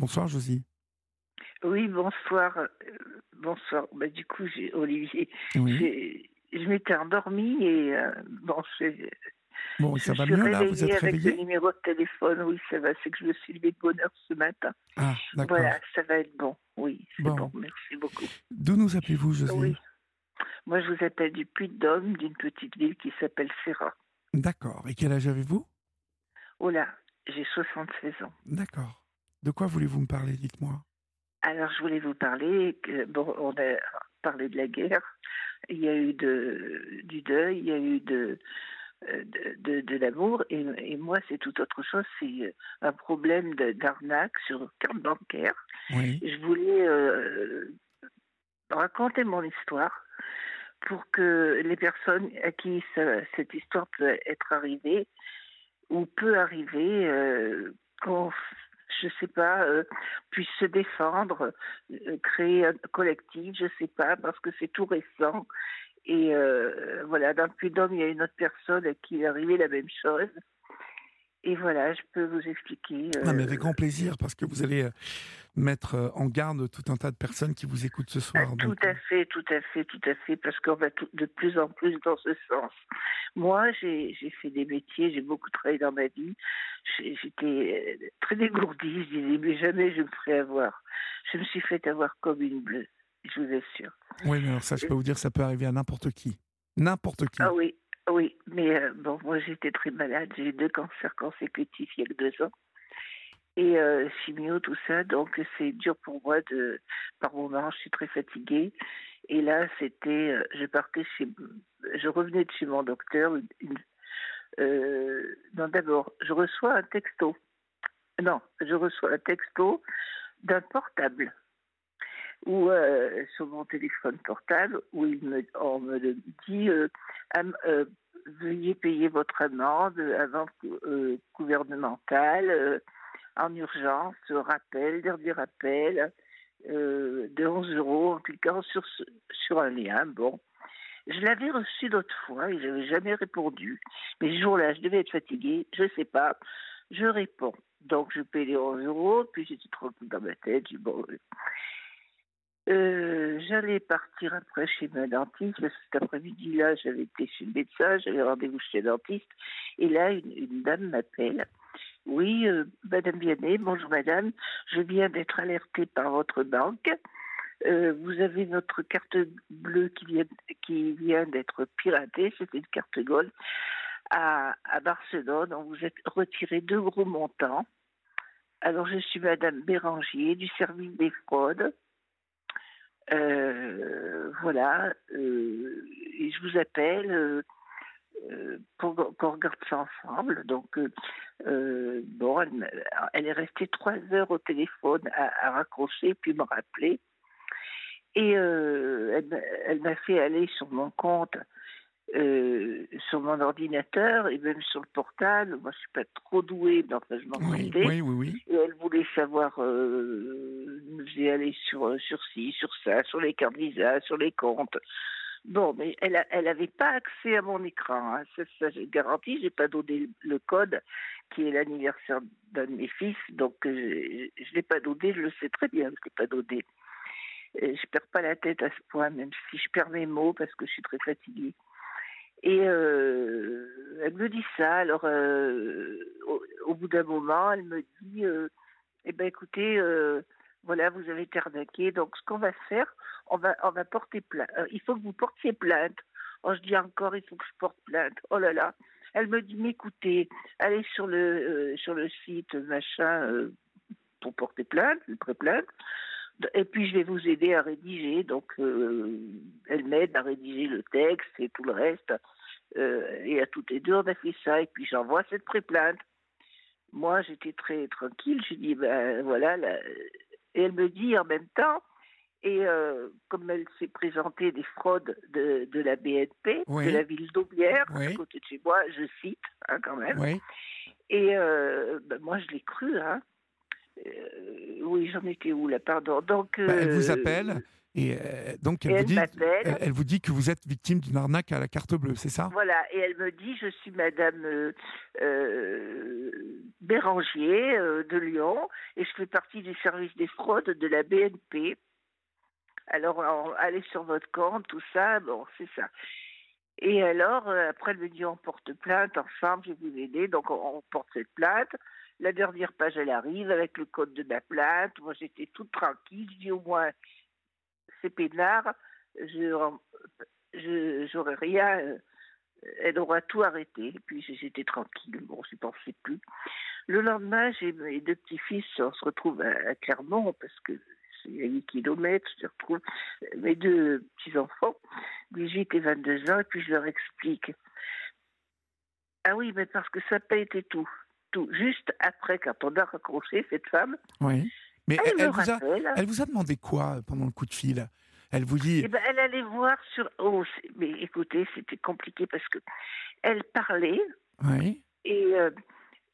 Bonsoir, Josie. Oui, bonsoir. euh, bonsoir. Bah, du coup, j'ai Olivier. Oui. Je m'étais endormie et euh, bon, je, Bon, je ça va suis mieux là? Vous réveillée êtes avec le numéro de téléphone. Oui, ça va. C'est que je me suis levée de bonne heure ce matin. Ah, d'accord. Voilà, ça va être bon. Oui, c'est Bon. bon. Merci beaucoup. D'où nous appelez-vous, Josie? Oui. Moi, je vous appelle du Puy-de-Dôme, d'une petite ville qui s'appelle Serra. D'accord. Et quel âge avez-vous? Oh là, j'ai 76 ans. D'accord. De quoi voulez-vous me parler Dites-moi? Alors, je voulais vous parler que, bon, on a parlé de la guerre, il y a eu de, du deuil, il y a eu de, euh, de, de, de l'amour, et, et moi, c'est tout autre chose, c'est un problème d'arnaque sur carte bancaire. Oui. Je voulais euh, raconter mon histoire pour que les personnes à qui ça- cette histoire peut être arrivée ou peut arriver, euh, qu'on, je sais pas, euh, puisse se défendre, euh, créer un collectif, je sais pas, parce que c'est tout récent. Et euh, voilà, dans le Puy-de-Dôme, il y a une autre personne à qui est arrivé la même chose. Et voilà, je peux vous expliquer. Ah, mais euh, avec grand plaisir, parce que vous allez euh, mettre euh, en garde tout un tas de personnes qui vous écoutent ce Ah, soir. tout à fait, tout à fait, tout à fait, parce qu'on va tout- de plus en plus dans ce sens. Moi, j'ai fait des métiers, j'ai beaucoup travaillé dans ma vie. J'étais euh, très dégourdie, je disais, mais jamais je me ferai avoir. Je me suis fait avoir comme une bleue, je vous assure. Oui, mais alors ça, je peux vous dire, ça peut arriver à n'importe qui. N'importe qui. Ah oui, oui, mais euh, bon, moi j'étais très malade, j'ai eu deux cancers consécutifs il y a deux ans. Et euh, chimio, tout ça, donc c'est dur pour moi de. Par moments, je suis très fatiguée. Et là, c'était. euh, Je partais chez. Je revenais de chez mon docteur. une- euh, non, d'abord, je reçois un texto. Non, je reçois un texto d'un portable ou euh, sur mon téléphone portable où il me, on me dit euh, euh, veuillez payer votre amende avant euh, gouvernementale euh, en urgence, rappel, dernier rappel euh, de 11 euros en cliquant sur, sur un lien. Bon, je l'avais reçu d'autres fois et je n'avais jamais répondu. Mais ce jour-là, je devais être fatiguée, je ne sais pas. Je réponds. Donc, je paye les 11 euros, puis j'étais tranquille dans ma tête. J'ai dit, bon, euh, j'allais partir après chez ma dentiste, parce que cet après-midi-là, j'avais été chez le médecin, j'avais rendez-vous chez le dentiste, et là, une, dame m'appelle. Oui, euh, Madame Vianney, bonjour Madame, je viens d'être alertée par votre banque. Euh, vous avez votre carte bleue qui vient, qui vient d'être piratée, c'était une carte gold, à, à Barcelone. On vous a retiré deux gros montants. Alors, je suis Madame Béranger du service des fraudes. Euh, voilà, euh, je vous appelle euh, pour qu'on regarde ça ensemble. Donc, bon, elle, est restée trois heures au téléphone à, à raccrocher, puis me rappeler. Et elle m'a fait aller sur mon compte, euh, sur mon ordinateur et même sur le portable. Moi, je suis pas trop douée, mais enfin, je m'en Oui, oui, oui, oui. Et elle voulait savoir, euh, nous faisait aller sur, sur ci, sur ça, sur les cartes Visa, sur les comptes. Bon, mais elle a- elle avait pas accès à mon écran. Hein. Ça, ça j'ai garanti. J'ai pas donné le code qui est l'anniversaire d'un de mes fils, donc euh, je, je l'ai pas donné. Je le sais très bien, je l'ai pas donné. Et je perds pas la tête à ce point, même si je perds mes mots parce que je suis très fatiguée. Et euh, elle me dit ça. Alors, euh, au, bout d'un moment, elle me dit euh, Eh ben, écoutez, euh, voilà, vous avez été arnaqué. Donc, ce qu'on va faire, on va, on va porter plainte. Euh, il faut que vous portiez plainte. Oh, je dis encore, il faut que je porte plainte. Oh là là. Elle me dit Mais écoutez, allez sur le, euh, sur le site machin pour porter plainte, une pré-plainte. Et puis je vais vous aider à rédiger. Donc euh, elle m'aide à rédiger le texte et tout le reste. Euh, et à toutes les deux, on a fait ça. Et puis j'envoie cette pré-plainte. Moi, j'étais très tranquille. Je dis ben voilà. là. Et elle me dit en même temps. Et euh, comme elle s'est présentée des fraudes de, de la BNP, Oui. de la ville d'Aubière, Oui. à côté de chez moi, je cite hein, quand même. Oui. Et ben, moi, je l'ai cru. Hein. Euh, oui, j'en étais où là, pardon. Donc, Bah, elle vous euh, appelle et euh, donc elle et vous dit, m'appelle. elle, elle vous dit que vous êtes victime d'une arnaque à la carte bleue, c'est ça? Voilà, et elle me dit, je suis Madame Bérangier de Lyon, et je fais partie du service des fraudes de la BNP. Alors, allez sur votre compte, tout ça, bon, c'est ça. Et alors, après, elle me dit, on porte plainte ensemble, je vais vous aider, donc on, on porte cette plainte. La dernière page, elle arrive avec le code de ma plainte. Moi, j'étais toute tranquille. Je dis, au moins, c'est peinard. Je, j'aurais rien. euh, elle aura tout arrêté. Et puis j'étais tranquille. Bon, je pensais plus. Le lendemain, j'ai mes deux petits-fils. On se retrouve à, Clermont parce que c'est à 8 kilomètres. Je retrouve mes deux petits-enfants, 18 et 22 ans, et puis je leur explique. Ah oui, mais parce que ça pas été tout. Tout. Juste après, quand on a raccroché, cette femme, Oui. Mais elle, elle vous a, rappelle. elle vous a demandé quoi euh, pendant le coup de fil? Elle vous dit Eh ben, elle allait voir sur. Oh, mais écoutez, c'était compliqué parce que elle parlait Oui. et euh,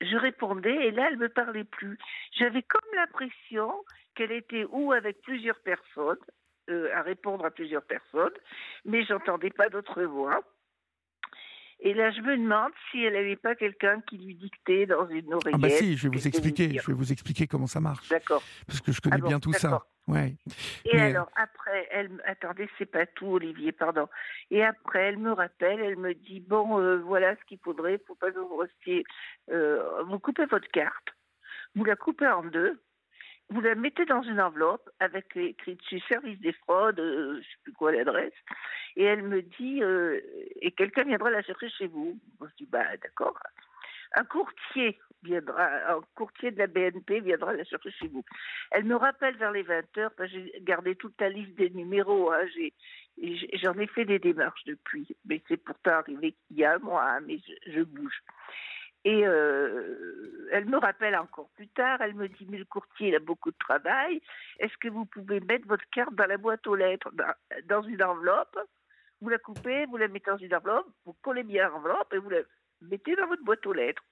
je répondais et là, elle me parlait plus. J'avais comme l'impression qu'elle était ou avec plusieurs personnes, euh, à répondre à plusieurs personnes, mais j'entendais pas d'autres voix. Et là, je me demande si elle n'avait pas quelqu'un qui lui dictait dans une oreillette. Ah bah si, je vais vous expliquer. Je vais vous expliquer comment ça marche, D'accord. parce que je connais Ah bon, bien tout ça. Ouais. Et Mais- alors, après, elle me... Attendez, c'est pas tout, Olivier, pardon. Et après, elle me rappelle, elle me dit, bon, euh, voilà ce qu'il faudrait, faut pas que vous restiez... euh, vous coupez votre carte, vous la coupez en deux, vous la mettez dans une enveloppe avec écrit dessus service des fraudes, euh, je sais plus quoi l'adresse, et elle me dit, euh, et quelqu'un viendra la chercher chez vous. Je dis, bah d'accord. Un courtier viendra, un courtier de la BNP viendra la chercher chez vous. Elle me rappelle vers les 20 heures, j'ai gardé toute la liste des numéros, hein, j'ai- j'en ai fait des démarches depuis, mais c'est pourtant arrivé qu'il y a un mois, hein, mais je bouge. Et euh, elle me rappelle encore plus tard, elle me dit, mais le courtier, il a beaucoup de travail, est-ce que vous pouvez mettre votre carte dans la boîte aux lettres, dans, une enveloppe? Vous la coupez, vous la mettez dans une enveloppe, vous collez bien l'enveloppe et vous la mettez dans votre boîte aux lettres.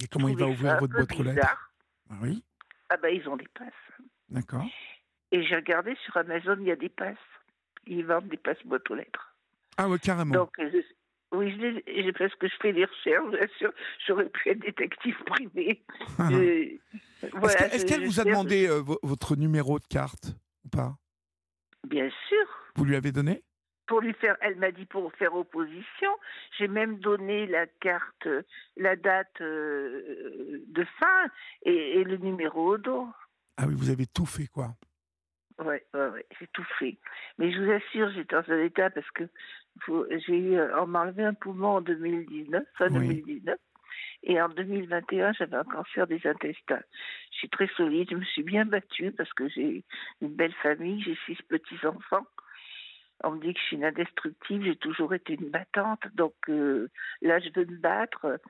Et comment il va ouvrir votre boîte aux lettres? Ah Oui, Ah ben, ils ont des passes. d'accord. Et j'ai regardé sur Amazon, il y a des passes. Ils vendent des passes boîte aux lettres. Ah ouais, carrément. Donc, je- oui, je les- je- parce que je fais des recherches, bien sûr, j'aurais pu être détective privé. Euh, Est-ce voilà, qu'elle vous a demandé euh, vo- votre numéro de carte ou pas? Bien sûr. Vous lui avez donné? Pour lui faire, elle m'a dit pour faire opposition. J'ai même donné la carte, la date euh, de fin et, et le numéro au dos. Ah oui, vous avez tout fait quoi. Ouais, ouais, ouais, j'ai tout fait. Mais je vous assure, j'étais dans un état parce que j'ai eu, euh, on m'a enlevé un poumon en 2019, fin Oui. 2019. Et en 2021, j'avais un cancer des intestins. Je suis très solide, je me suis bien battue parce que j'ai une belle famille, j'ai six petits-enfants. On me dit que je suis une indestructible, j'ai toujours été une battante. Donc euh, là, je veux me battre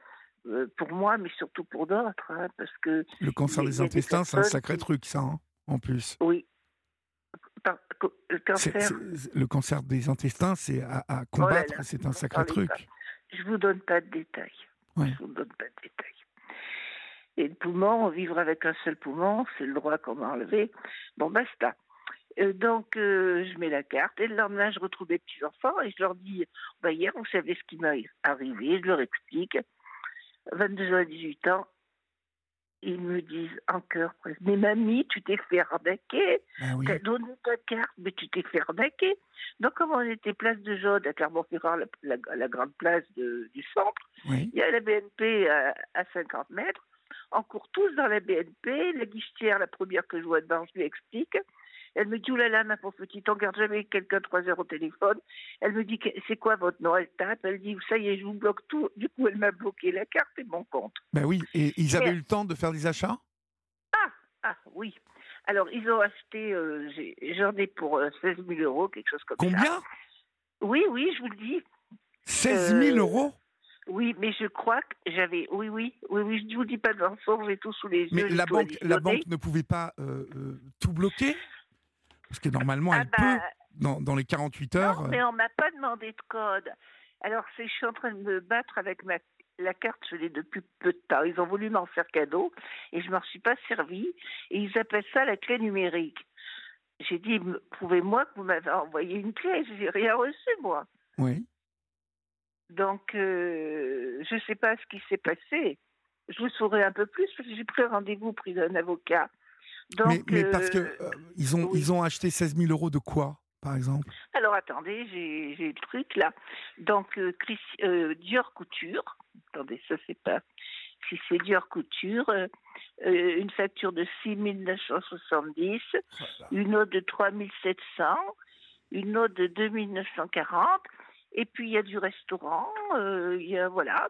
euh, pour moi, mais surtout pour d'autres. hein, parce que, Le cancer des intestins, c'est un sacré qui- truc, ça, hein, en plus. oui, par- le cancer, c'est- le cancer des intestins, c'est à, à combattre, Oh là, c'est un sacré truc. pas. Je vous donne pas de détails. Ouais. Je vous donne pas de détails. Et le poumon, vivre avec un seul poumon, c'est le droit qu'on m'a enlevé. Bon, basta. Euh, donc, euh, je mets la carte et le lendemain, je retrouve mes petits-enfants et je leur dis bah, Hier, vous savez ce qui m'est arrivé, je leur explique. 22 ans et 18 ans, ils me disent en cœur presque Mais mamie, tu t'es fait arnaquer. Ah oui. T'as donné ta carte, mais tu t'es fait arnaquer. Donc, comme on était place de Jaude, à Clermont-Ferrand, la, la- la grande place de- du centre, oui. il y a la BNP à, à 50 mètres. On court tous dans la BNP. La guichetière, la première que je vois dedans, je lui explique. Elle me dit, oulala, ma pauvre petite, on garde jamais quelqu'un trois heures au téléphone. Elle me dit, c'est quoi votre nom? Elle tape, elle dit, ça y est, je vous bloque tout. Du coup, elle m'a bloqué la carte et mon compte. Ben oui, et ils avaient eu le temps de faire des achats? Ah, ah, oui. Alors, ils ont acheté, euh, j'en ai pour euh, 16 000 euros, quelque chose comme ça. Combien? Oui, oui, je vous le dis. 16 000 Euh, euros? Oui, mais je crois que j'avais. Oui, oui, oui, oui, je vous dis pas de mensonge, j'ai tout sous les yeux. Mais la banque, la banque ne pouvait pas euh, tout bloquer? Parce que normalement, Ah elle bah, peut, dans, dans les 48 heures. Non, mais on m'a pas demandé de code. Alors, je suis en train de me battre avec ma, la carte, je l'ai depuis peu de temps. Ils ont voulu m'en faire cadeau et je ne m'en suis pas servi. Et ils appellent ça la clé numérique. J'ai dit, prouvez-moi que vous m'avez envoyé une clé? Je n'ai rien reçu, moi. Oui. Donc, euh, je ne sais pas ce qui s'est passé. Je vous saurai un peu plus parce que j'ai pris rendez-vous pris d'un avocat. Donc, mais, parce que euh, ils, ont, ils ont acheté 16 000 euros de quoi par exemple? Alors attendez, j'ai le truc là. Donc euh, euh, Dior Couture, attendez, ça c'est pas. Si c'est Dior Couture, euh, une facture de 6 970, une autre de 3 700, une autre de 2 940, et puis il y a du restaurant, il y a voilà.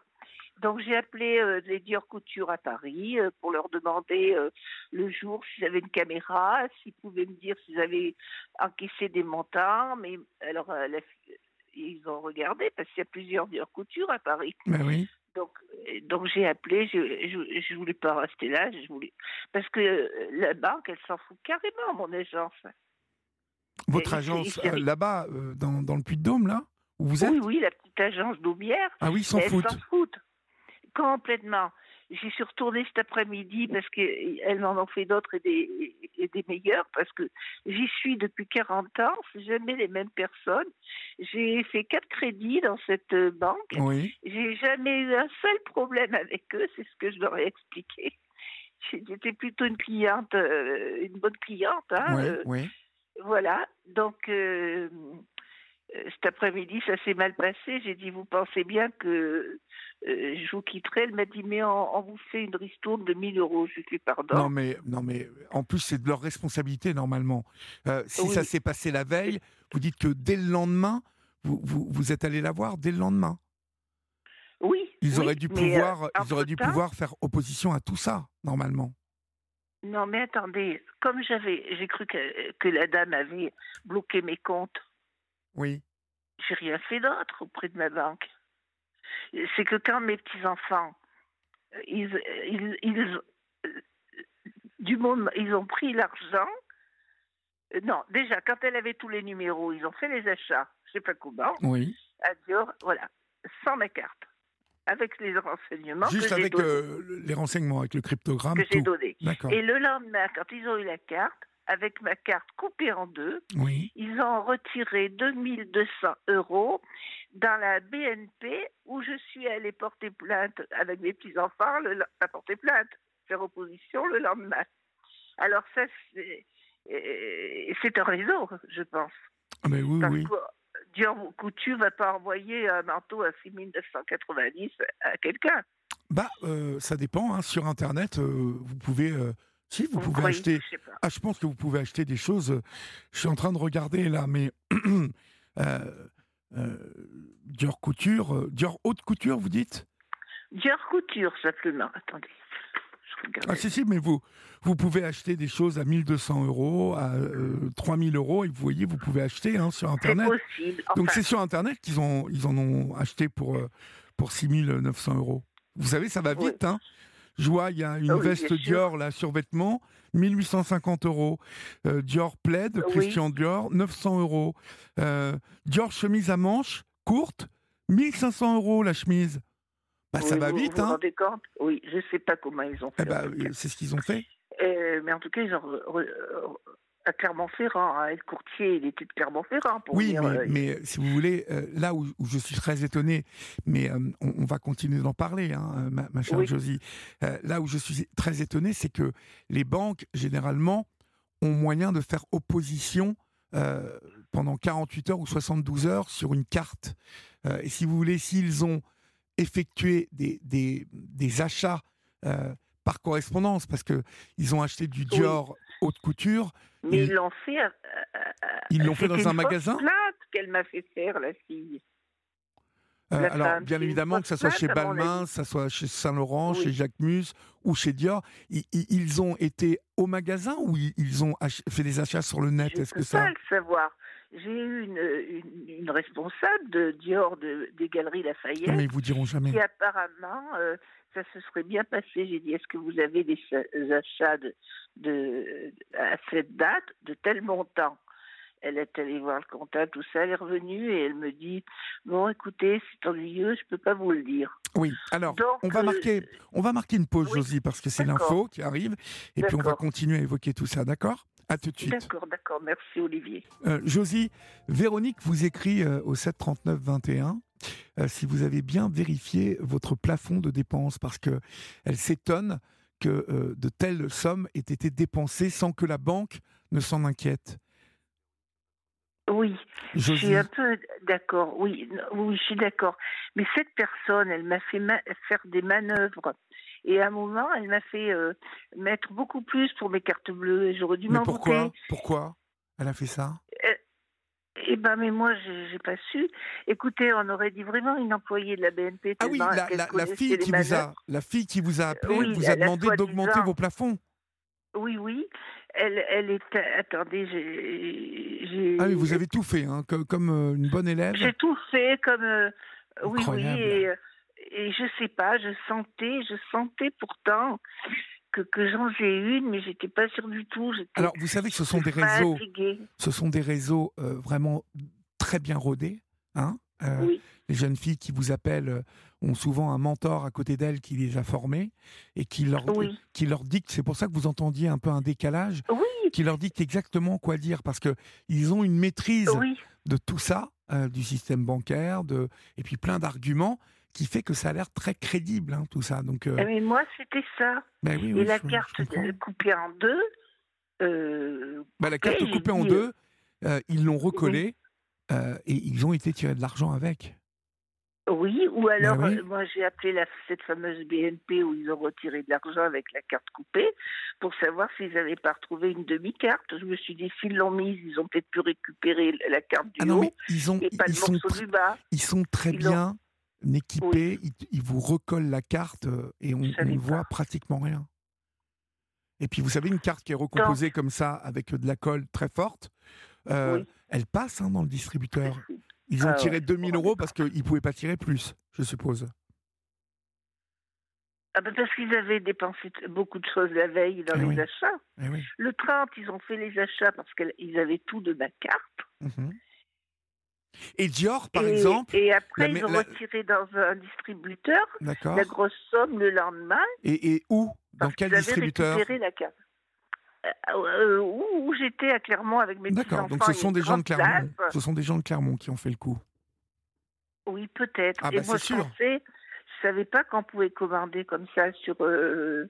Donc j'ai appelé euh, les Dior Couture à Paris euh, pour leur demander euh, le jour s'ils avaient une caméra, s'ils pouvaient me dire s'ils avaient encaissé des montants. Mais alors ils ont regardé parce qu'il y a plusieurs Dior Couture à Paris. Ben oui. Donc, donc j'ai appelé, je, je, voulais pas rester là, je voulais parce que la banque, elle s'en fout carrément, mon agence. Votre agence là-bas, dans, dans, le Puy-de-Dôme, là où vous êtes? Oui, oui, la petite agence d'Aubière. Ah oui, ils s'en foutent. s'en foutent complètement. J'y suis retournée cet après-midi parce qu'elles m'en ont fait d'autres et des, et des meilleurs parce que j'y suis depuis 40 ans, c'est jamais les mêmes personnes. J'ai fait quatre crédits dans cette banque. Oui. J'ai jamais eu un seul problème avec eux, c'est ce que je leur ai expliqué. J'étais plutôt une cliente, euh, une bonne cliente. Hein, oui, euh, oui. Voilà, donc euh, cet après-midi, ça s'est mal passé. J'ai dit, vous pensez bien que euh, je vous quitterai? Elle m'a dit, mais on, vous fait une ristourne de 1000 euros. Je lui pardon. Non, mais, non, mais en plus, c'est de leur responsabilité, normalement. Euh, si ça s'est passé la veille, vous dites que dès le lendemain, vous, vous, vous êtes allé la voir dès le lendemain. Oui. Ils auraient dû pouvoir, euh, ils auraient dû pouvoir faire opposition à tout ça, normalement. Non, mais attendez, comme j'avais, j'ai cru que, que la dame avait bloqué mes comptes. Oui. J'ai rien fait d'autre auprès de ma banque c'est que quand mes petits-enfants, euh, ils, ils, ils, euh, du moment, ils ont pris l'argent, euh, non, déjà, quand elle avait tous les numéros, ils ont fait les achats, je sais pas comment, oui. à Dior, voilà, sans ma carte, avec les renseignements. Juste avec les renseignements, avec le cryptogramme. Que j'ai donné. Et le lendemain, quand ils ont eu la carte, avec ma carte coupée en deux. Oui. Ils ont retiré 2200 euros dans la BNP où je suis allée porter plainte avec mes petits-enfants, à porter plainte, faire opposition le lendemain. Alors ça, c'est euh, un réseau, je pense. Ah mais oui, oui. Dior Coutu va pas envoyer un manteau à 6990 à quelqu'un. Bah, euh, ça dépend. Hein. Sur Internet, euh, vous pouvez si, vous, pouvez acheter. Je ah, je pense que vous pouvez acheter des choses. Je suis en train de regarder là, mais. euh, euh, Dior Couture. Euh, Dior Haute Couture, vous dites? Dior Couture, simplement. Attendez. Ah, si, si, mais vous, vous pouvez acheter des choses à 1200 euros, à 3000 euh, euros, et vous voyez, vous pouvez acheter hein, sur Internet. Possible. Donc c'est sur Internet qu'ils ont, ils en ont acheté pour, pour 6900 euros. Vous savez, ça va vite. Hein? Je vois, il y a une ah veste Dior, là, survêtement, 1850 euros. Euh, Dior plaid, Christian Dior, 900 euros. Euh, Dior chemise à manches, courte, 1500 euros la chemise. Bah, ça va vite, hein. Oui, je ne sais pas comment ils ont eh fait. bah, c'est ce qu'ils ont fait. Euh, mais en tout cas, ils ont à Clermont-Ferrand. Hein. Le courtier, il était de Clermont-Ferrand. oui, mais, mais, si vous voulez, là où, je suis très étonné, mais on, va continuer d'en parler, hein, ma, chère Josie. là où je suis très étonné, c'est que les banques, généralement, ont moyen de faire opposition pendant 48 heures ou 72 heures sur une carte. et si vous voulez, s'ils ont effectué des, des, des achats par correspondance, parce qu'ils ont acheté du Dior haute couture. Mais ils l'ont fait. Euh, euh, ils l'ont fait dans un magasin. qu'elle m'a fait faire la fille. Euh, alors, bien évidemment, que ce soit chez Balmain, que ce soit chez Saint-Laurent, chez Jacques Mus ou chez Dior, ils, ont été au magasin ou ils ont fait des achats sur le net? Est-ce que ça pas le savoir. J'ai eu une, responsable de Dior de, des Galeries Lafayette. mais ils vous diront jamais. Qui apparemment, ça se serait bien passé. J'ai dit, est-ce que vous avez des achats de, de, à cette date de tel montant? Elle est allée voir le comptable, tout ça, elle est revenue et elle me dit Bon, écoutez, c'est ennuyeux, je ne peux pas vous le dire. Oui, alors, on, va euh, marquer, on va marquer une pause, oui, Josie, parce que c'est l'info qui arrive, et puis on va continuer à évoquer tout ça, d'accord? À tout de suite. D'accord, d'accord, merci Olivier. Euh, Josie, Véronique vous écrit euh, au 739 21 euh, si vous avez bien vérifié votre plafond de dépenses, parce que elle s'étonne que euh, de telles sommes aient été dépensées sans que la banque ne s'en inquiète. Oui, je suis un peu d'accord, oui, oui, je suis d'accord. Mais cette personne, elle m'a fait ma- faire des manœuvres. Et à un moment, elle m'a fait euh, mettre beaucoup plus pour mes cartes bleues. Et j'aurais dû m'en pourquoi. Pourquoi elle a fait ça? Eh ben, mais moi, j'ai pas su. Écoutez, on aurait dit vraiment une employée de la BNP. Ah oui, la, fille qui vous a, la fille qui vous a appelé Oui, vous a demandé d'augmenter vos plafonds. Oui, oui. Elle, elle est. Attendez, j'ai. Ah oui, vous avez tout fait, hein, co- comme, euh, une bonne élève. J'ai tout fait comme. euh, oui, oui. Et, euh, et je sais pas, je sentais, je sentais pourtant que, que j'en ai une, mais j'étais pas sûre du tout. Alors, vous savez que ce sont des réseaux, fatiguée. ce sont des réseaux euh, vraiment très bien rodés. Hein Euh, Oui, Les jeunes filles qui vous appellent euh, ont souvent un mentor à côté d'elles qui les a formées et qui leur, oui, qui leur dicte. C'est pour ça que vous entendiez un peu un décalage, oui, qui leur dicte exactement quoi dire parce que ils ont une maîtrise de tout ça, euh, du système bancaire, de et puis plein d'arguments qui fait que ça a l'air très crédible, hein, tout ça. Donc, euh, Eh, Mais moi, c'était ça. ben oui, Et la je- carte euh, coupée en deux. euh, Bah, la carte coupée en dit, deux, euh, ils l'ont recollée et ils ont été tirés de l'argent avec. Oui, ou alors, oui. euh, moi j'ai appelé la, cette fameuse BNP où ils ont retiré de l'argent avec la carte coupée pour savoir s'ils n'avaient pas retrouvé une demi-carte. Je me suis dit, s'ils l'ont mise, ils ont peut-être pu récupérer la carte du Ah non, haut mais ils, ont, et pas ils, le sont, morceau tr- du bas. ils sont très Ils l'ont- équipés, ils, ils vous recollent la carte euh, et on ne voit pratiquement rien. Et puis vous savez, une carte qui est recomposée comme ça avec euh, de la colle très forte, euh, Oui. elle passe hein, dans le distributeur. Ils ont Ah tiré ouais, 2000 on est euros parce qu'ils ne pouvaient pas tirer plus, je suppose. Ah ben parce qu'ils avaient dépensé beaucoup de choses la veille dans Eh les oui. achats. Eh oui. Le 30, ils ont fait les achats parce qu'ils avaient tout de ma carte. Mhm. Et Dior, par et, exemple, et après, la ils ont la- retiré dans un distributeur d'accord. la grosse somme le lendemain Et, et où? Dans quel distributeur? récupéré la carte. Euh, euh, où, où j'étais à Clermont avec mes D'accord, petits-enfants. donc ce sont des gens de Clermont. Ce sont des gens de Clermont qui ont fait le coup. Oui, peut-être. Ah Et bah, moi, c'est je sûr. pensais, je savais pas qu'on pouvait commander comme ça sur. euh,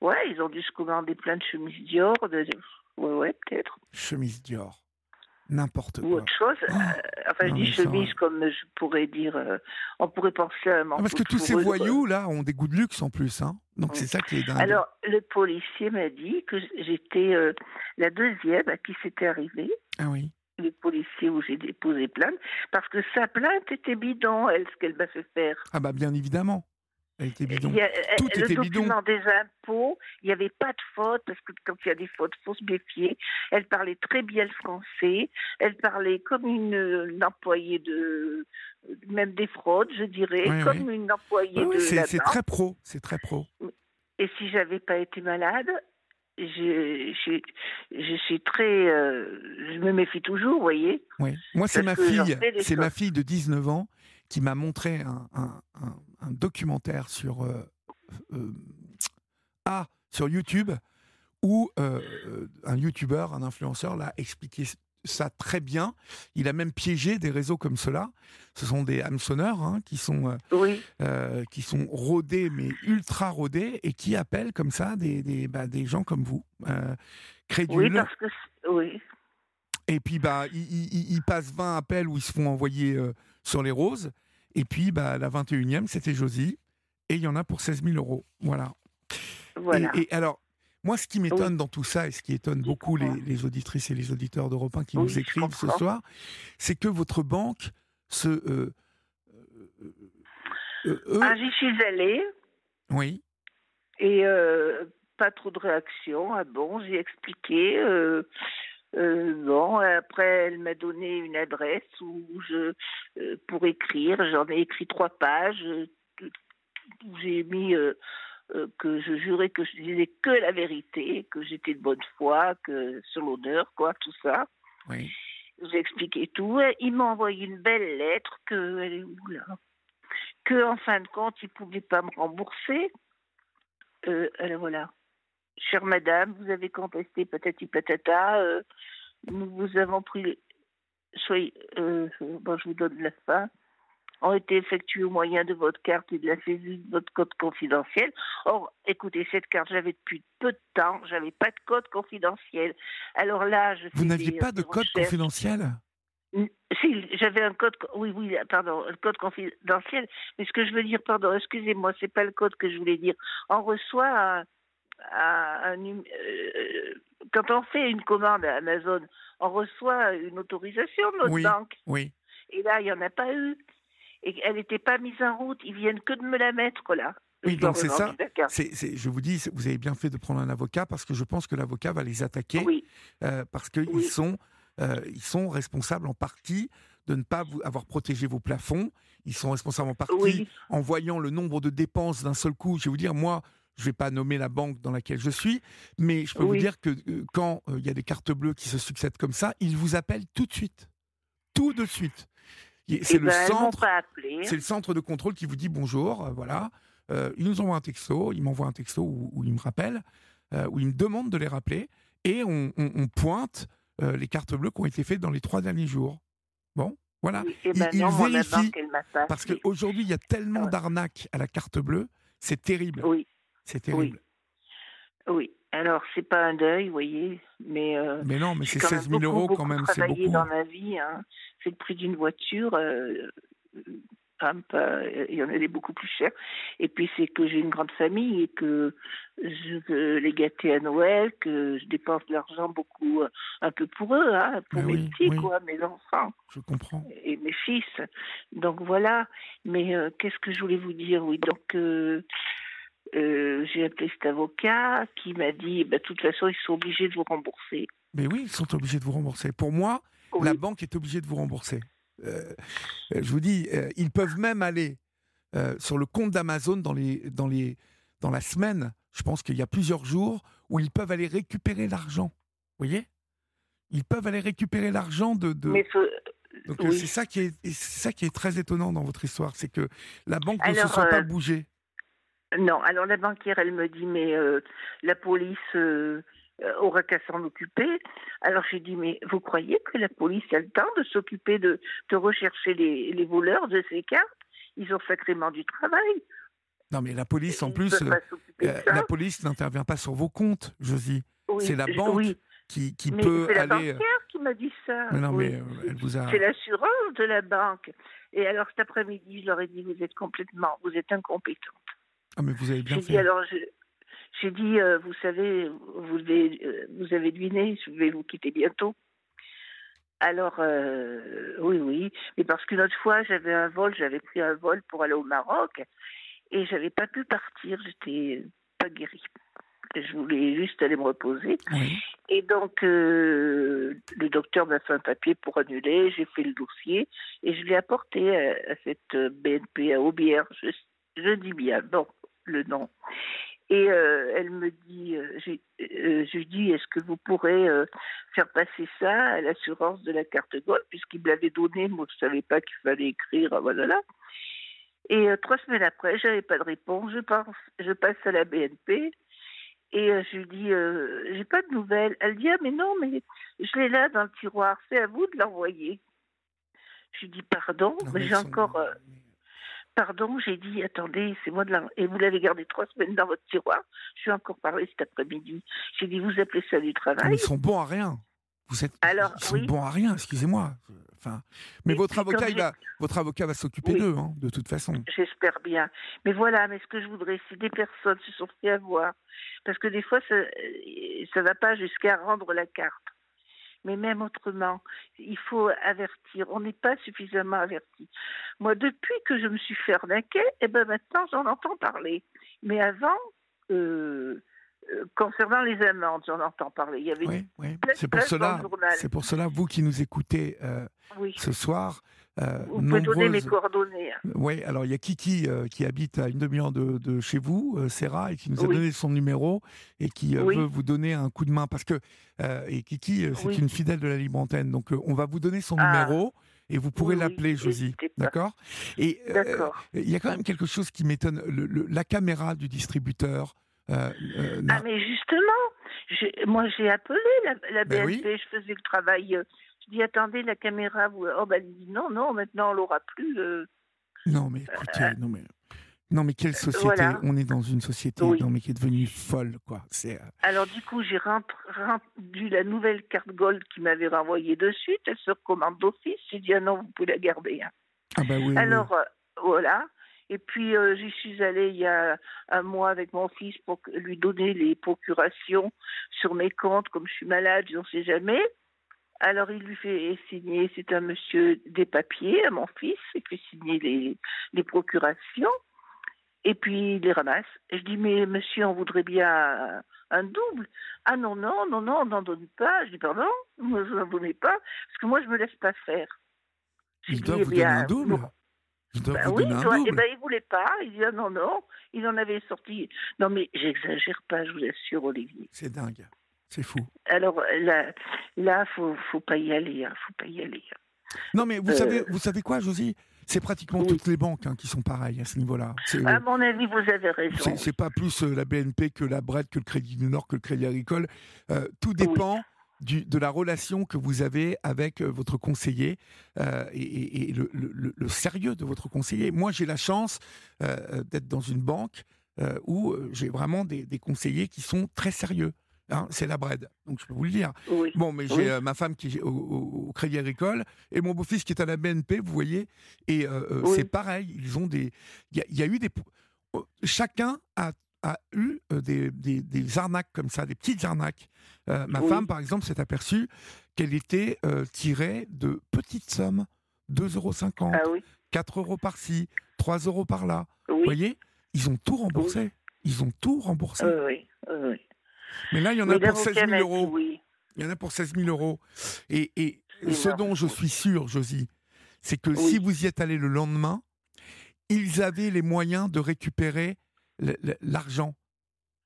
Ouais, ils ont dû se commander plein de chemises Dior. De... Ouais, ouais, peut-être. Chemise Dior. N'importe Ou quoi. autre chose. Oh, Euh, enfin, non, je dis chemise comme je pourrais dire. euh, On pourrait penser à un Ah, manteau parce que tous ces voyous, là, ont des goûts de luxe en plus. Hein. Donc c'est ça qui est dingue. Alors, le policier m'a dit que j'étais euh, la deuxième à qui c'était arrivé. Ah oui. les policiers où j'ai déposé plainte, parce que sa plainte était bidon, elle, ce qu'elle m'a fait faire. Ah bah bien évidemment. Elle était bidon. A- Tout le était bidon. document des impôts, il n'y avait pas de faute, parce que quand il y a des fautes, il faut se méfier. Elle parlait très bien le français, elle parlait comme une, une employée de... même des fraudes, je dirais, Oui, comme une employée Oui, de c'est très pro. C'est très pro. Et si j'avais pas été malade, je, je, je suis très... euh, je me méfie toujours, vous voyez Oui. Moi, c'est ma fille. C'est ma fille de 19 ans qui m'a montré un, un- un- un documentaire sur euh, euh, ah sur YouTube où euh, un youtubeur, un influenceur l'a expliqué ça très bien. Il a même piégé des réseaux comme cela. Ce sont des hameçonneurs hein, qui sont euh, Oui, euh, qui sont rodés, mais ultra rodés, et qui appellent comme ça des, des, bah, des gens comme vous, euh, oui, crédules. parce que... c'est- Oui. Et puis, bah, ils, ils- ils passent 20 appels où ils se font envoyer sur les roses. Et puis, bah, la 21e, c'était Josie. Et il y en a pour 16 000 euros. Voilà. Voilà. Et, et alors, moi, ce qui m'étonne dans tout ça, et ce qui étonne beaucoup les, auditrices et les auditeurs d'Europe 1 qui Oui, nous écrivent ce soir, c'est que votre banque se. euh, euh, euh, Ah, j'y suis allée oui. et euh, pas trop de réaction. Ah bon, j'ai expliqué. Euh, bon, après, elle m'a donné une adresse où je euh, pour écrire. J'en ai écrit trois pages. euh, où j'ai mis euh, que je jurais que je disais que la vérité, que j'étais de bonne foi, que sur l'honneur, quoi, tout ça. Oui. J'ai expliqué tout. Il m'a envoyé une belle lettre que elle est où là? Que en fin de compte, il ne pouvait pas me rembourser. Alors voilà. Chère madame, vous avez contesté patati patata. Euh, nous vous avons pris. Soyez. Euh, bon, je vous donne la fin ont été effectués au moyen de votre carte et de la saisie de votre code confidentiel. Or, écoutez, cette carte, j'avais depuis peu de temps, j'avais pas de code confidentiel. Alors là, je Vous n'aviez pas de code confidentiel? Si, j'avais un code, oui, oui, pardon, le code confidentiel. Mais ce que je veux dire, pardon, excusez-moi, c'est pas le code que je voulais dire. On reçoit un, euh, quand on fait une commande à Amazon, on reçoit une autorisation de notre banque. Oui. Et là, il n'y en a pas eu et elle n'était pas mise en route. Ils viennent que de me la mettre là. Oui, donc c'est ça. je vous dis, vous avez bien fait de prendre un avocat parce que je pense que l'avocat va les attaquer euh, parce qu'ils sont, euh, ils sont responsables en partie de ne pas avoir protégé vos plafonds. Ils sont responsables en partie en voyant le nombre de dépenses d'un seul coup. Je vais vous dire, moi, je ne vais pas nommer la banque dans laquelle je suis, mais je peux vous dire que euh, quand il y a des cartes bleues qui se succèdent comme ça, ils vous appellent tout de suite. Tout de suite. C'est eh le ben, centre. C'est le centre de contrôle qui vous dit bonjour, euh, voilà. Euh, il nous envoie un texto, il m'envoie un texto où, il me rappelle, euh, où il me demande de les rappeler, et on, pointe les cartes bleues qui ont été faites dans les trois derniers jours. Bon, voilà. Eh ben il, vérifie parce qu'aujourd'hui il y a tellement d'arnaques à la carte bleue, c'est terrible. Oui. C'est terrible. Oui. Alors, c'est pas un deuil, vous voyez, mais. mais non, mais c'est 16 000 euros quand même, c'est beaucoup. dans ma vie, hein c'est le prix d'une voiture. Euh, il y en a des beaucoup plus chers. Et puis c'est que j'ai une grande famille et que je veux les gâter à Noël, que je dépense de l'argent beaucoup, euh, un peu pour eux, hein, pour mes petits, quoi, mes enfants. Je comprends. Et mes fils. Donc voilà. Mais euh, qu'est-ce que je voulais vous dire Oui, donc j'ai appelé cet avocat qui m'a dit, bah, de toute façon, ils sont obligés de vous rembourser. Mais oui, ils sont obligés de vous rembourser. Pour moi, la banque est obligée de vous rembourser. Euh, euh, je vous dis, euh, ils peuvent même aller sur le compte d'Amazon dans, les, dans, les, dans la semaine. Je pense qu'il y a plusieurs jours où ils peuvent aller récupérer l'argent. Vous voyez? Ils peuvent aller récupérer l'argent de. Donc c'est ça qui est ça qui est très étonnant dans votre histoire, c'est que la banque ne se soit pas bougée. Non, alors la banquière, elle me dit, mais la police euh, aura qu'à s'en occuper. Alors j'ai dit, mais vous croyez que la police a le temps de s'occuper de, de rechercher les, les, voleurs de ces cartes? Ils ont sacrément du travail. Non, mais la police, en plus, euh, euh, la police n'intervient pas sur vos comptes, Josie. c'est la banque qui, qui peut aller. C'est la banquière qui m'a dit ça. non, mais elle vous a. C'est l'assurance de la banque. Et alors cet après-midi, je leur ai dit, vous êtes complètement, vous êtes incompétente. Ah, mais vous avez bien fait. Dit, alors, j'ai dit, euh, vous savez, vous avez, euh, vous avez deviné, je vais vous quitter bientôt. Alors, euh, oui, oui, mais parce qu'une autre fois, j'avais un vol, j'avais pris un vol pour aller au Maroc et j'avais pas pu partir, j'étais pas guérie. Je voulais juste aller me reposer. Et donc, le docteur m'a fait un papier pour annuler, j'ai fait le dossier et je l'ai apporté à, cette BNP à Aubière. Je, je dis bien, bon, le nom. Et euh, elle me dit, euh, euh, je lui dis, est-ce que vous pourrez faire passer ça à l'assurance de la carte gold, puisqu'il me l'avait donné, moi je ne savais pas qu'il fallait écrire, ah, voilà. Et trois semaines après, j'avais pas de réponse, je, pense, je passe à la BNP, et je lui dis, j'ai pas de nouvelles. Elle dit, ah mais non, mais je l'ai là dans le tiroir, c'est à vous de l'envoyer. Je lui dis, pardon, mais j'ai encore... Pardon, j'ai dit, attendez, c'est moi de la... Et vous l'avez gardé trois semaines dans votre tiroir. Je suis encore parlé cet après-midi. J'ai dit, vous appelez ça du travail. ils sont bons à rien. Vous êtes, Alors, ils sont bons à rien, excusez-moi. Enfin, mais votre avocat, il va, votre avocat va s'occuper d'eux, hein, de toute façon. J'espère bien. Mais voilà, mais ce que je voudrais, si des personnes se sont fait avoir, parce que des fois, ça ne va pas jusqu'à rendre la carte mais même autrement, il faut avertir. On n'est pas suffisamment averti. Moi, depuis que je me suis fait arnaquer, eh ben maintenant j'en entends parler. Mais avant, euh, euh, concernant les amendes, j'en entends parler. Il y avait oui, oui. C'est pour cela. C'est pour cela, vous qui nous écoutez euh, ce soir, euh, Vous pouvez donner mes nombreuses- coordonnées. hein. Oui, alors il y a Kiki euh, qui habite à une demi-heure de, de chez vous, euh, Serra, et qui nous a Oui. donné son numéro et qui euh, Oui. veut vous donner un coup de main parce que et Kiki, c'est Oui. une fidèle de la libre antenne, donc on va vous donner son Ah. numéro et vous pourrez Oui, l'appeler, Josie, d'accord? Et euh, il y a quand même quelque chose qui m'étonne, le- le- la caméra du distributeur. euh, euh, Ah, mais justement, moi j'ai appelé la, la Ben BNP, oui. je faisais le travail. Euh, Je dis attendez, la caméra, vous... oh ben dit non, non, maintenant on l'aura plus. euh. Non, mais écoutez, non mais. Non mais quelle société? voilà. On est dans une société Oui. non mais qui est devenue folle quoi. C'est euh, Alors du coup, j'ai rendu la nouvelle carte Gold qui m'avait renvoyée de suite. Elle se recommande d'office. J'ai dit ah non, vous pouvez la garder. hein. ah bah oui. oui. Alors euh, voilà. Et puis euh, j'y suis allée il y a un mois avec mon fils pour lui donner les procurations sur mes comptes, comme je suis malade, je n'en sais jamais. Alors il lui fait signer, c'est un monsieur des papiers à mon fils, il fait signer les, les procurations. Et puis il les ramasse. Et je dis mais monsieur, on voudrait bien un, double. Ah non non non non, on n'en donne pas. Je dis pardon, vous n'en donnez pas parce que moi je me laisse pas faire. J'ai Il doit eh vous donner un double. vous- Il doit vous oui, donner eh ben, il voulait pas. Il dit ah non, non. Il en avait sorti. Non, mais j'exagère pas, je vous assure, Olivier. C'est dingue. C'est fou. Alors là, là, faut, faut pas y aller, hein, faut pas y aller. Non, mais vous, Euh, savez, vous savez quoi, Josie? C'est pratiquement oui. toutes les banques hein, qui sont pareilles à ce niveau-là. À mon avis, vous avez raison. c'est- pas plus euh, la BNP que la BRED, que le Crédit du Nord, que le Crédit Agricole. Euh, tout dépend du, de la relation que vous avez avec euh, votre conseiller et, et- et le, le- le- le sérieux de votre conseiller. Moi, j'ai la chance d'être dans une banque où j'ai vraiment des, des conseillers qui sont très sérieux. Hein, c'est la BRED, donc je peux vous le dire. Oui. Bon, mais j'ai Oui. euh, ma femme qui est au, au- au Crédit Agricole et mon beau-fils qui est à la BNP, vous voyez. Et euh, euh, Oui. c'est pareil, ils ont des. Il y, a- il y a eu des. euh, Chacun a, a eu des, des- des arnaques comme ça, des petites arnaques. Euh, ma femme, par exemple, s'est aperçue qu'elle était tirée de petites sommes 2,50 euros, Ah oui, 4 euros par-ci, 3 euros par-là. Vous voyez Ils ont tout remboursé. Ils ont tout remboursé. oui, oui. Mais là, il y en a Mais pour 16 l'avocat 000 m'a dit euros. Oui. Il y en a pour 16 000 euros. Et, ce dont je suis sûr, Josie, c'est que Oui. si vous y êtes allé le lendemain, ils avaient les moyens de récupérer l'argent.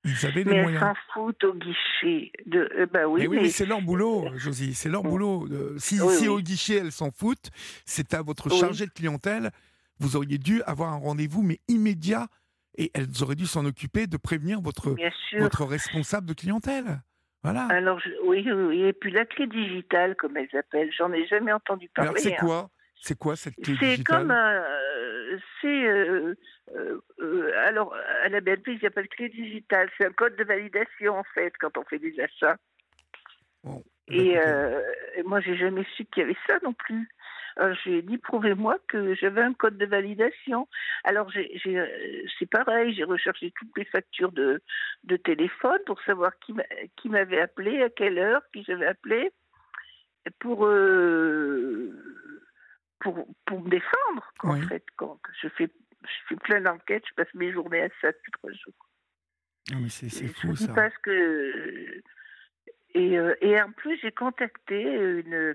Ils avaient les Mais moyens. s'en fout au guichet. De... euh, bah oui, mais oui, mais mais c'est leur boulot, Josie, c'est leur Oui. boulot. Euh, Si, Oui, si au guichet, elles s'en foutent, c'est à votre chargé de clientèle. Vous auriez dû avoir un rendez-vous, mais immédiat. Et elles auraient dû s'en occuper de prévenir votre, votre responsable de clientèle. Voilà. Alors, je- oui. Et puis la clé digitale, comme elles appellent, j'en ai jamais entendu parler. c'est hein. quoi? C'est quoi cette clé C'est digitale? comme euh, c'est euh, euh, euh, alors à la BNP ils appellent clé digitale. C'est un code de validation en fait quand on fait des achats. Bon, Et et moi j'ai jamais su qu'il y avait ça non plus. Alors, j'ai dit prouvez-moi que j'avais un code de validation. Alors euh, c'est pareil, j'ai recherché toutes les factures de, de téléphone pour savoir qui, qui m'avait appelé, à quelle heure, qui j'avais appelé, pour euh, pour pour me défendre en Oui. fait. Quand je fais je fais plein d'enquêtes, je passe mes journées à ça depuis trois jours. Non, mais c'est fou ça. Parce que et, euh, et en plus j'ai contacté une euh,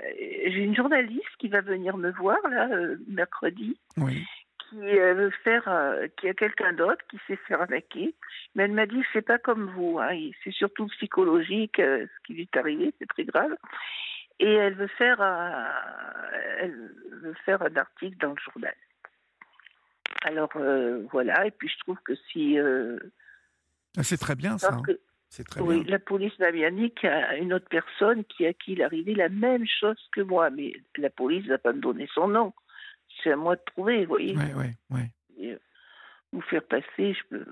j'ai une journaliste qui va venir me voir là euh, mercredi Oui. qui euh, veut faire euh, qui a quelqu'un d'autre qui sait faire attaquer mais elle m'a dit c'est pas comme vous hein, c'est surtout psychologique euh, ce qui lui est arrivé c'est très grave et elle veut faire un, elle veut faire un article dans le journal alors euh, voilà et puis je trouve que si euh, Ah, c'est très bien ça. que C'est très oui, bien. la police m'a bien dit qu'il y a une autre personne qui à qui il arrivé la même chose que moi, mais la police va pas me donner son nom. C'est à moi de trouver, vous voyez. Ouais. Et, euh, Vous faire passer, je peux.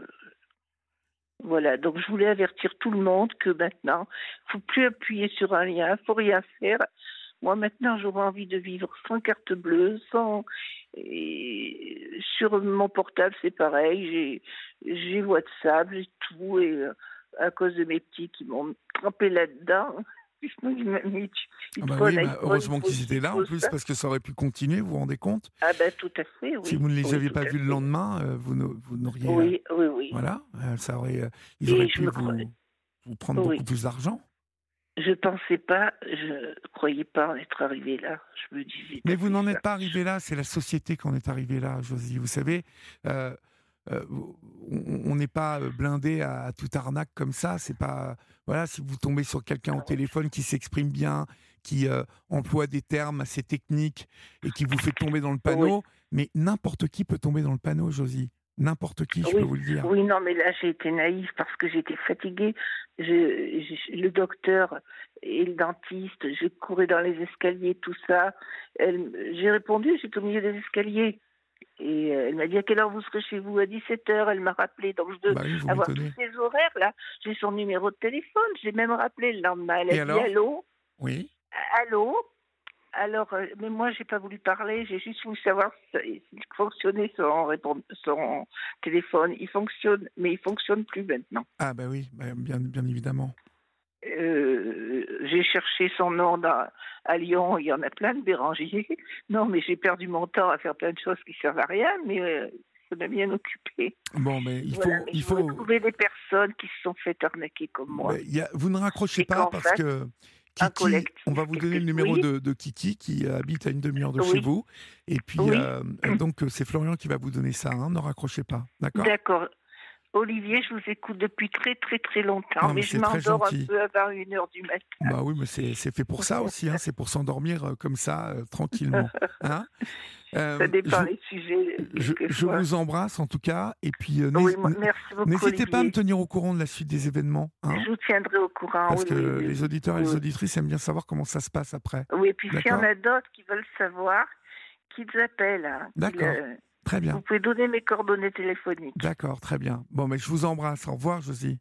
Voilà, donc je voulais avertir tout le monde que maintenant, il faut plus appuyer sur un lien, faut rien faire. Moi maintenant, j'aurais envie de vivre sans carte bleue, sans. Et sur mon portable, c'est pareil. J'ai j'ai WhatsApp, j'ai tout, et euh, à cause de mes petits qui m'ont trempé là-dedans. Ah bah oui, bah, heureusement qu'ils étaient là en plus parce que ça aurait pu continuer, vous vous rendez compte? Ah ben tout à fait, oui. Si vous ne les Oui, aviez pas vus le lendemain, euh, vous ne- vous n'auriez. euh, Oui, oui, oui. Voilà, euh, ça aurait, ils Et auraient pu vous, prendre Oui. beaucoup plus d'argent. je pensais pas, je croyais pas en être arrivé là. Je me disais. Mais vous n'en êtes pas arrivé là, c'est la société qui en est arrivée là, Josie. Vous savez, euh, euh, on n'est pas blindé à, toute arnaque comme ça. C'est pas voilà, si vous tombez sur quelqu'un au téléphone qui s'exprime bien, qui euh, emploie des termes assez techniques et qui vous fait tomber dans le panneau, mais n'importe qui peut tomber dans le panneau, Josie. N'importe qui, je peux vous le dire. Oui, non, mais là, j'ai été naïve parce que j'étais fatiguée. Je, le docteur et le dentiste, je courais dans les escaliers, tout ça. J'ai répondu, j'étais au milieu des escaliers. Et euh, elle m'a dit à quelle heure vous serez chez vous? À 17h, elle m'a rappelé. Donc je dois bah avoir tous ses horaires là. J'ai son numéro de téléphone, j'ai même rappelé le lendemain. Elle a dit allô? Oui. Allô? Alors, euh, mais moi, j'ai pas voulu parler, j'ai juste voulu savoir si fonctionnait son, son téléphone. Il fonctionne, mais il fonctionne plus maintenant. Ah, ben oui, bah, bien, bien évidemment. Euh, j'ai cherché son nom à Lyon, il y en a plein de Bérangier. Non, mais j'ai perdu mon temps à faire plein de choses qui servent à rien, mais euh, ça m'a bien occupé. Bon, mais il faut, il faut trouver des personnes qui se sont fait arnaquer comme moi. vous ne raccrochez pas parce que Kiki, on va vous donner le numéro de, Kiki qui habite à une demi-heure de chez vous. Et puis, euh, donc, c'est Florian qui va vous donner ça. Hein, ne raccrochez pas. D'accord? D'accord. Olivier, je vous écoute depuis très très très longtemps, mais, je m'endors un peu avant une heure du matin. Bah oui, mais c'est fait pour ça aussi, hein, c'est pour s'endormir euh, comme ça, euh, tranquillement. Hein ça dépend des sujets. Je, vous embrasse en tout cas, et puis n'hésitez pas à me tenir au courant de la suite des événements. Hein. je vous tiendrai au courant. Parce que les auditeurs et les auditrices aiment bien savoir comment ça se passe après. Oui, et puis s'il y en a d'autres qui veulent savoir, qu'ils appellent. Hein, D'accord. Très bien. Vous pouvez donner mes coordonnées téléphoniques. D'accord, très bien. Bon, mais je vous embrasse. Au revoir, Josie.